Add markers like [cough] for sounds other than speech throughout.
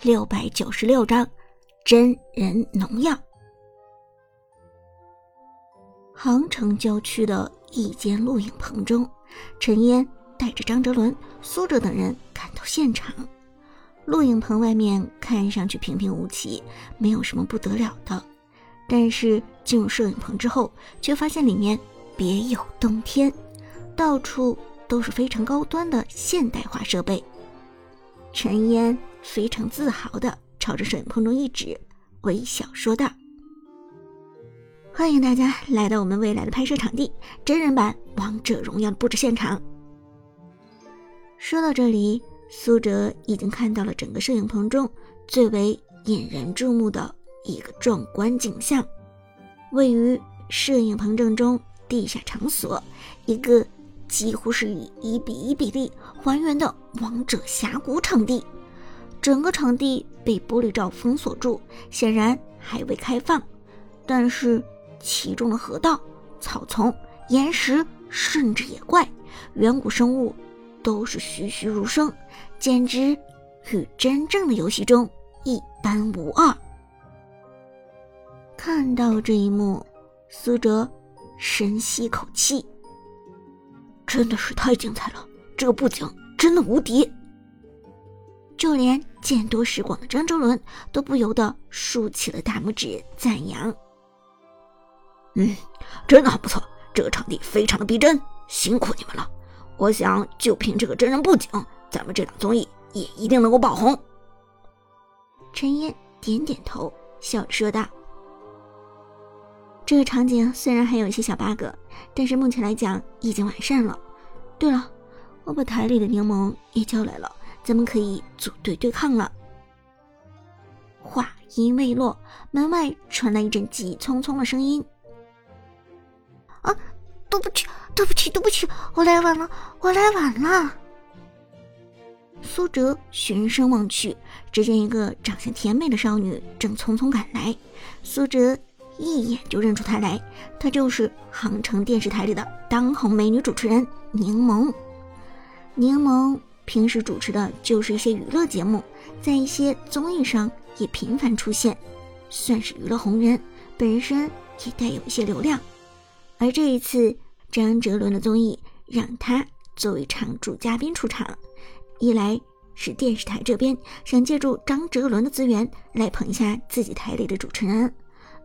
六百九十六章真人农药。杭城郊区的一间录影棚中，陈烟带着张哲伦、苏哲等人赶到现场。录影棚外面看上去平平无奇，没有什么不得了的。但是进入摄影棚之后，却发现里面别有洞天，到处都是非常高端的现代化设备。陈烟非常自豪地朝着摄影棚中一指，微笑说道：“欢迎大家来到我们未来的拍摄场地——真人版《王者荣耀》的布置现场。”说到这里，苏哲已经看到了整个摄影棚中最为引人注目的一个壮观景象：位于摄影棚正中地下场所，一个。几乎是以一比一比例还原的王者峡谷场地，整个场地被玻璃罩封锁住，显然还未开放。但是其中的河道、草丛、岩石，甚至野怪、远古生物，都是栩栩如生，简直与真正的游戏中一般无二。看到这一幕，苏哲深吸口气。真的是太精彩了！这个布景真的无敌，就连见多识广的张哲伦都不由得竖起了大拇指赞扬。嗯，真的很不错，这个场地非常的逼真，辛苦你们了。我想就凭这个真人布景，咱们这档综艺也一定能够爆红。陈烟点点头，笑着说道。这个场景虽然还有一些小 bug，但是目前来讲已经完善了。对了，我把台里的柠檬也叫来了，咱们可以组队对抗了。话音未落，门外传来一阵急匆匆的声音：“啊，对不起，对不起，对不起，我来晚了，我来晚了。”苏哲循声望去，只见一个长相甜美的少女正匆匆赶来。苏哲。一眼就认出她来，她就是杭城电视台里的当红美女主持人柠檬。柠檬平时主持的就是一些娱乐节目，在一些综艺上也频繁出现，算是娱乐红人，本身也带有一些流量。而这一次张哲伦的综艺让他作为常驻嘉宾出场，一来是电视台这边想借助张哲伦的资源来捧一下自己台里的主持人。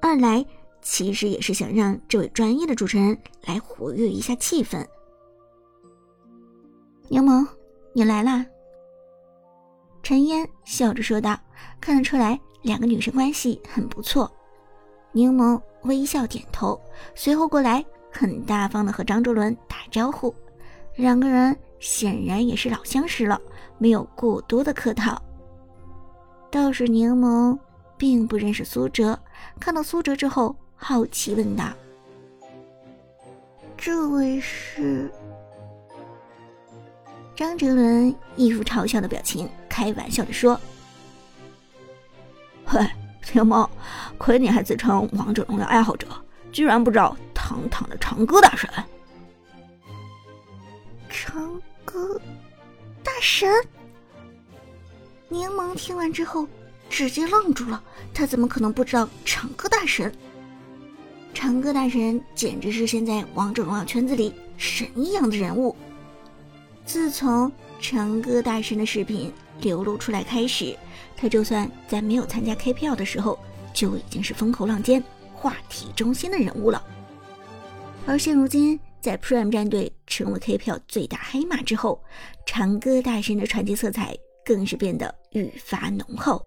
二来，其实也是想让这位专业的主持人来活跃一下气氛。柠檬，你来啦！陈烟笑着说道，看得出来两个女生关系很不错。柠檬微笑点头，随后过来很大方的和张卓伦打招呼。两个人显然也是老相识了，没有过多的客套。倒是柠檬。并不认识苏哲，看到苏哲之后，好奇问道：“这位是？”张哲伦一副嘲笑的表情，开玩笑的说：“嘿，柠檬，亏你还自称王者荣耀爱好者，居然不知道堂堂的长歌大神。”长歌大神，柠檬听完之后。直接愣住了，他怎么可能不知道长歌大神？长歌大神简直是现在王者荣耀圈子里神一样的人物。自从长歌大神的视频流露出来开始，他就算在没有参加 KPL 的时候，就已经是风口浪尖、话题中心的人物了。而现如今，在 Prime 战队成为 KPL 最大黑马之后，长歌大神的传奇色彩更是变得愈发浓厚。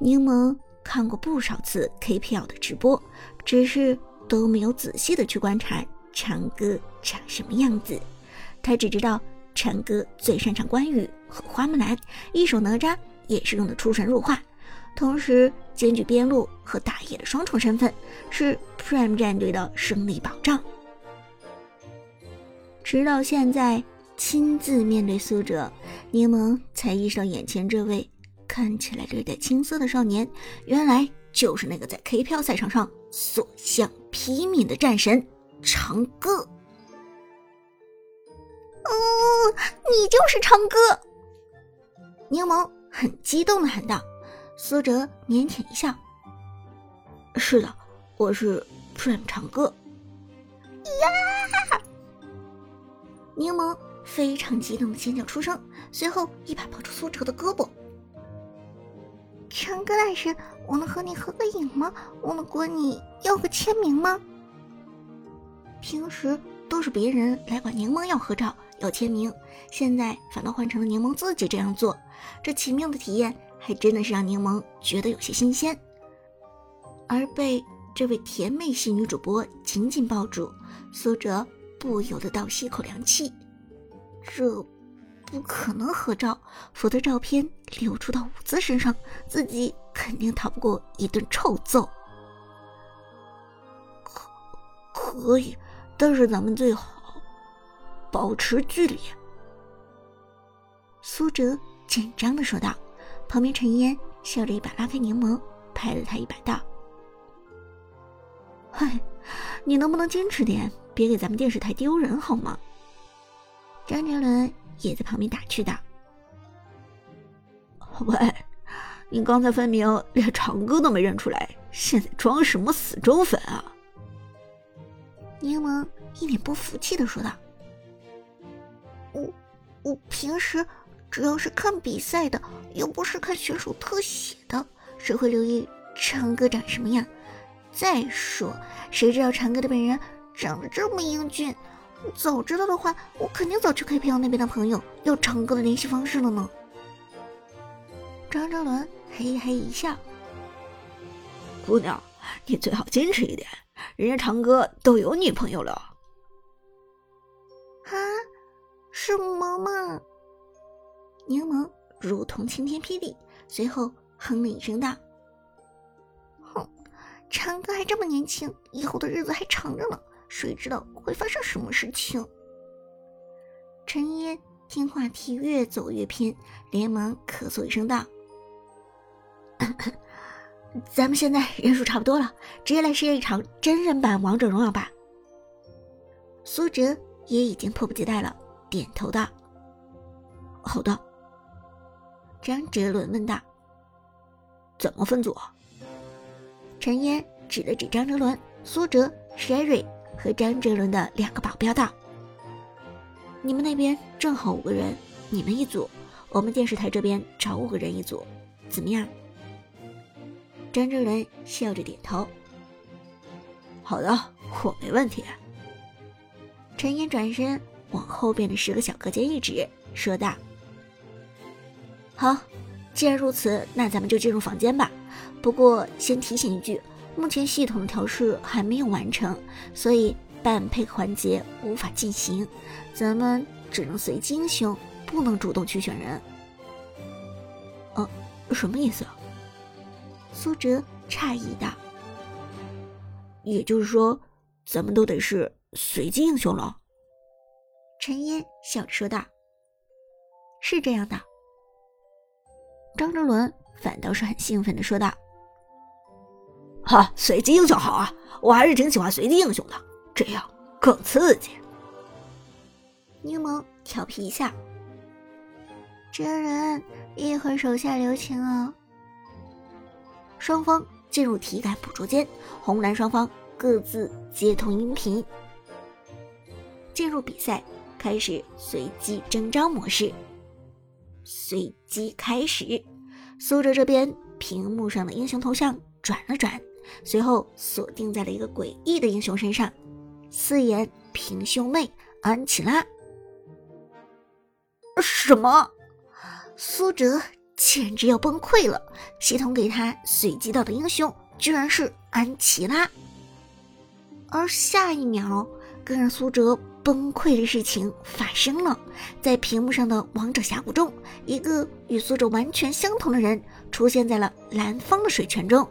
柠檬看过不少次 KPL 的直播，只是都没有仔细的去观察长歌长什么样子。他只知道长歌最擅长关羽和花木兰，一手哪吒也是用的出神入化，同时兼具边路和打野的双重身份，是 Prime 战队的胜利保障。直到现在亲自面对苏哲，柠檬才意识到眼前这位。看起来略带青涩的少年，原来就是那个在 KPL 赛场上所向披靡的战神长歌。哦，你就是长歌！柠檬很激动的喊道。苏哲腼腆一笑：“是的，我是 Prime 长歌。”呀！柠檬非常激动的尖叫出声，随后一把抱住苏哲的胳膊。长歌大师，我能和你合个影吗？我能管你要个签名吗？平时都是别人来管柠檬要合照、要签名，现在反倒换成了柠檬自己这样做，这奇妙的体验还真的是让柠檬觉得有些新鲜。而被这位甜美系女主播紧紧抱住，苏哲不由得倒吸一口凉气。这。不可能合照，否则照片流出到伍兹身上，自己肯定逃不过一顿臭揍。可可以，但是咱们最好保持距离。苏哲紧张的说道。旁边陈烟笑着一把拉开柠檬，拍了他一把道：“嗨，你能不能坚持点，别给咱们电视台丢人好吗？”张哲伦。也在旁边打趣道：“喂，你刚才分明连长歌都没认出来，现在装什么死忠粉啊？”柠檬一脸不服气的说道：“我我平时主要是看比赛的，又不是看选手特写的，谁会留意长歌长什么样？再说，谁知道长歌的本人长得这么英俊？”早知道的话，我肯定早去 KPL 那边的朋友要长歌的联系方式了呢。张哲伦嘿嘿一笑：“姑娘，你最好矜持一点，人家长歌都有女朋友了。”啊？什么嘛？柠檬如同晴天霹雳，随后哼了一声道：“哼，长哥还这么年轻，以后的日子还长着呢。”谁知道会发生什么事情？陈烟听话题越走越偏，连忙咳嗽一声道：“ [coughs] 咱们现在人数差不多了，直接来试验一场真人版王者荣耀吧。”苏哲也已经迫不及待了，点头道：“好的。”张哲伦问道：“怎么分组？”陈烟指了指张哲伦、苏哲、Sherry。和张哲伦的两个保镖道：“你们那边正好五个人，你们一组；我们电视台这边找五个人一组，怎么样？”张哲伦笑着点头：“好的，我没问题。”陈岩转身往后边的十个小隔间一指，说道：“好，既然如此，那咱们就进入房间吧。不过先提醒一句。”目前系统的调试还没有完成，所以半配环节无法进行，咱们只能随机英雄，不能主动去选人。哦，什么意思？苏哲诧异道。也就是说，咱们都得是随机英雄了？陈烟笑着说道。是这样的。张哲伦反倒是很兴奋的说道。哈，随机英雄好啊！我还是挺喜欢随机英雄的，这样更刺激。柠檬调皮一笑：“哲人，一会手下留情哦。”双方进入体感捕捉间，红蓝双方各自接通音频，进入比赛，开始随机征召模式。随机开始，苏哲这边屏幕上的英雄头像转了转。随后锁定在了一个诡异的英雄身上，四眼平胸妹安琪拉。什么？苏哲简直要崩溃了！系统给他随机到的英雄居然是安琪拉，而下一秒，更让苏哲崩溃的事情发生了，在屏幕上的王者峡谷中，一个与苏哲完全相同的人出现在了蓝方的水泉中。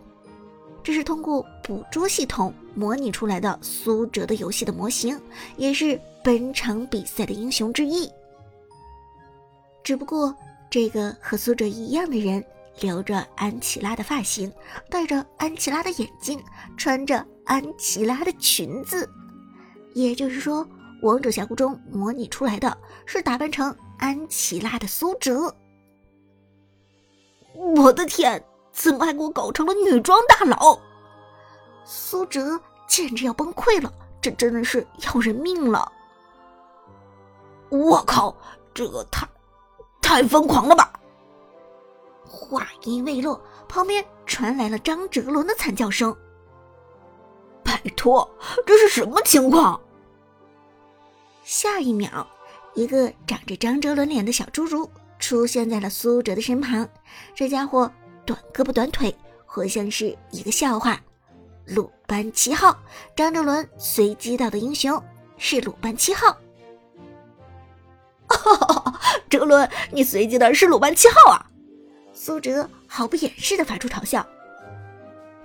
这是通过捕捉系统模拟出来的苏哲的游戏的模型，也是本场比赛的英雄之一。只不过，这个和苏哲一样的人，留着安琪拉的发型，戴着安琪拉的眼镜，穿着安琪拉的裙子。也就是说，王者峡谷中模拟出来的是打扮成安琪拉的苏哲。我的天，怎么还给我搞成了女装大佬？苏哲简直要崩溃了，这真的是要人命了！我靠，这个太太疯狂了吧！话音未落，旁边传来了张哲伦的惨叫声。拜托，这是什么情况？下一秒，一个长着张哲伦脸的小侏儒出现在了苏哲的身旁。这家伙短胳膊短腿，活像是一个笑话。鲁班七号，张哲伦随机到的英雄是鲁班七号。哲伦，你随机的是鲁班七号啊！苏哲毫不掩饰的发出嘲笑。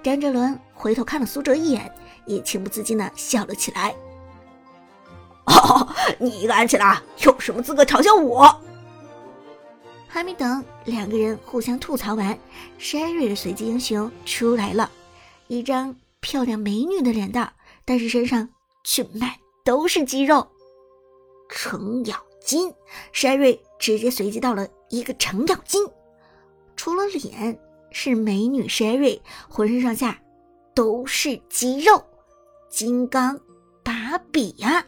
张哲伦回头看了苏哲一眼。也情不自禁的笑了起来。[laughs] 哦，你一个安琪拉有什么资格嘲笑我？还没等两个人互相吐槽完，山瑞的随机英雄出来了，一张漂亮美女的脸蛋，但是身上却满都是肌肉。程咬金，山瑞直接随机到了一个程咬金，除了脸是美女，山瑞浑身上下都是肌肉。金刚芭比呀！